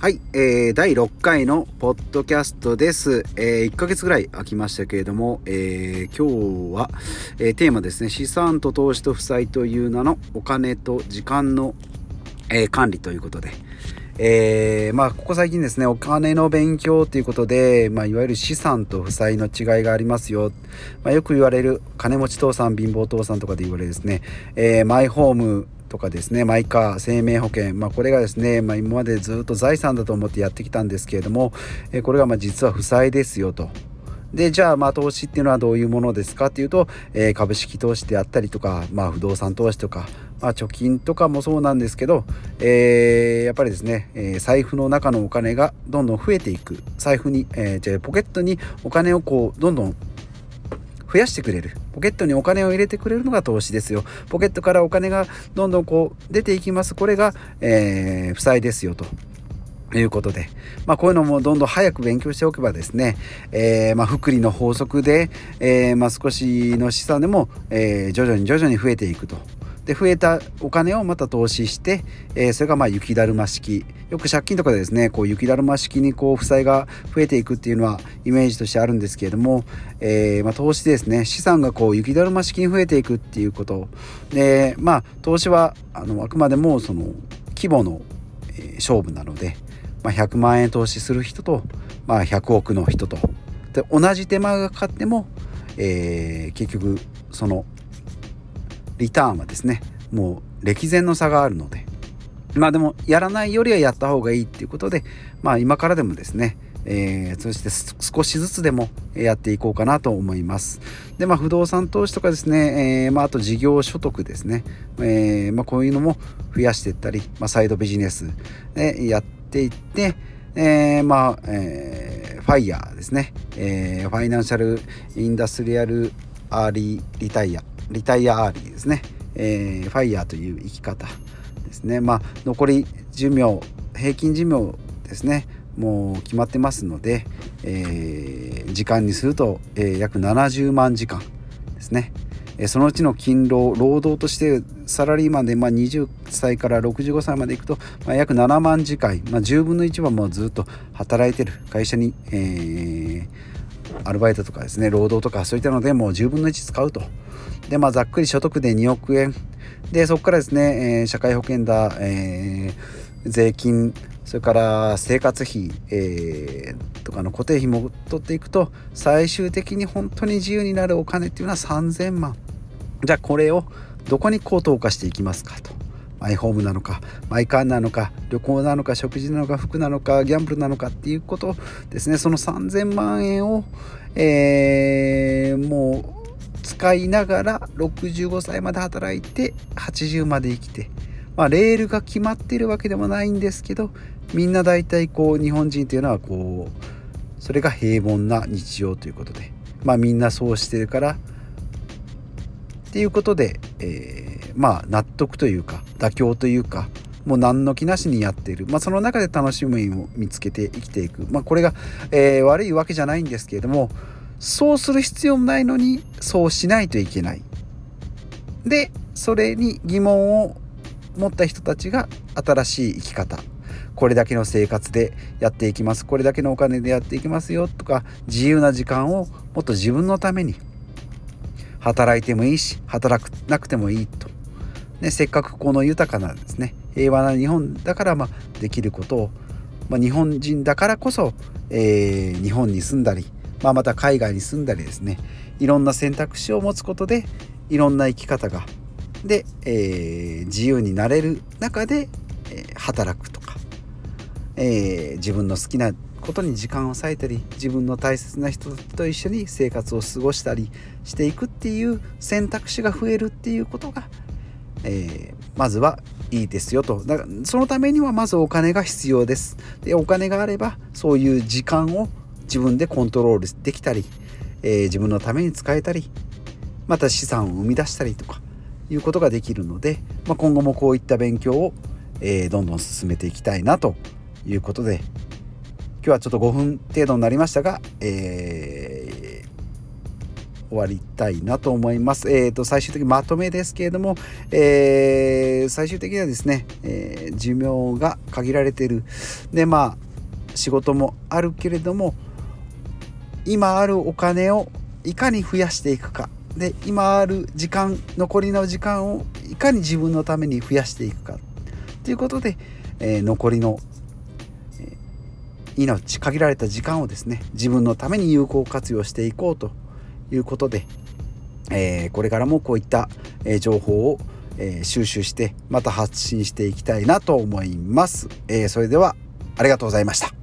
はい、えー、第6回のポッドキャストです。えー、1ヶ月ぐらい空きましたけれども、えー、今日は、えー、テーマですね、資産と投資と負債という名のお金と時間の、え、管理ということで、えー、まあ、ここ最近ですね、お金の勉強ということで、まあ、いわゆる資産と負債の違いがありますよ。まあ、よく言われる、金持ち父さん、貧乏父さんとかで言われるですね、えー、マイホーム、とかですねマイカー生命保険、まあ、これがですね、まあ、今までずっと財産だと思ってやってきたんですけれども、えこれがま実は負債ですよと。でじゃあまあ投資っていうのはどういうものですかっていうと、えー、株式投資であったりとか、まあ、不動産投資とか、まあ、貯金とかもそうなんですけど、えー、やっぱりですね、えー、財布の中のお金がどんどん増えていく財布に、えー、じゃポケットにお金をこうどんどん増やしてくれる。ポケットにお金を入れてくれるのが投資ですよ。ポケットからお金がどんどんこう出ていきます。これが、えー、負債ですよと。いうことで、まあ、こういうのもどんどん早く勉強しておけばですね、えー、まあ、福利の法則で、えー、まあ、少しの資産でも、えー、徐々に徐々に増えていくと。で増えたお金をまた投資して、えー、それがまあ雪だるま式。よく借金とかでですねこう雪だるま式にこう負債が増えていくっていうのはイメージとしてあるんですけれども、えー、まあ、投資ですね資産がこう雪だるま式に増えていくっていうこと。でまあ投資はあのあくまでもその規模の、え勝負なので、まあ、100万円投資する人と、まあ、100億の人と。で同じ手間がかかっても、えー、結局そのリターンはですねもう歴然の差があるのでまあでもやらないよりはやった方がいいっていうことでまあ今からでもですねえー、そして少しずつでもやっていこうかなと思います。で、まあ、不動産投資とかですね、えー、まあ、あと事業所得ですね、えー、まあ、こういうのも増やしていったり、まあ、サイドビジネスでやっていって、えー、まあ、えー、 FIRE ですね、えー、 Financial Industrial Early Retire Retire Early ですね、えー、 FIRE という生き方ですね。まあ残り寿命平均寿命ですね。もう決まってますので、えー、時間にすると、えー、約70万時間ですね、えー、そのうちの勤労労働としてサラリーマンで、まあ、20歳から65歳までいくと、まあ、約7万時間、まあ、10分の1はもうずっと働いてる会社に、えー、アルバイトとかですね労働とかそういったのでもう10分の1使うと。でまあざっくり所得で2億円。でそこからですね、えー、社会保険だ、えー、税金それから生活費、えー、とかの固定費も取っていくと最終的に本当に自由になるお金っていうのは3000万。じゃあこれをどこにこう投下していきますかと。マイホームなのかマイカーなのか旅行なのか食事なのか服なのかギャンブルなのかっていうことですね。その3000万円を、えー、もう使いながら65歳まで働いて80まで生きて、まあ、レールが決まってるわけでもないんですけどみんな大体こう日本人というのはこうそれが平凡な日常ということでまあみんなそうしてるからっていうことで、えー、まあ納得というか妥協というかもう何の気なしにやっている、まあ、その中で楽しみを見つけて生きていく、まあ、これが、えー、悪いわけじゃないんですけれどもそうする必要もないのにそうしないといけない。でそれに疑問を持った人たちが新しい生き方。これだけの生活でやっていきます。これだけのお金でやっていきますよとか自由な時間をもっと自分のために。働いてもいいし働くなくてもいいと、ね、せっかくこの豊かなですね平和な日本だからまあできることを、まあ、日本人だからこそ、えー、日本に住んだりまあ、また海外に住んだりですねいろんな選択肢を持つことでいろんな生き方がで、えー、自由になれる中で、えー、働くとか、えー、自分の好きなことに時間を割いたり自分の大切な人と一緒に生活を過ごしたりしていくっていう選択肢が増えるっていうことが、えまずはいいですよと。だからそのためにはまずお金が必要です。でお金があればそういう時間を自分でコントロールできたり、えー、自分のために使えたりまた資産を生み出したりとかいうことができるので、まあ、今後もこういった勉強を、えー、どんどん進めていきたいなということで今日はちょっと5分程度になりましたが、えー、終わりたいなと思います。えー、と、最終的にまとめですけれども、えー、最終的にはですね、えー、寿命が限られてる。で、まあ、仕事もあるけれども、今あるお金をいかに増やしていくか。で、今ある時間、残りの時間をいかに自分のために増やしていくか。ということで、え、残りの命限られた時間をですね自分のために有効活用していこうということで、えー、これからもこういった、えー、情報を、えー、収集してまた発信していきたいなと思います、えそれではありがとうございました。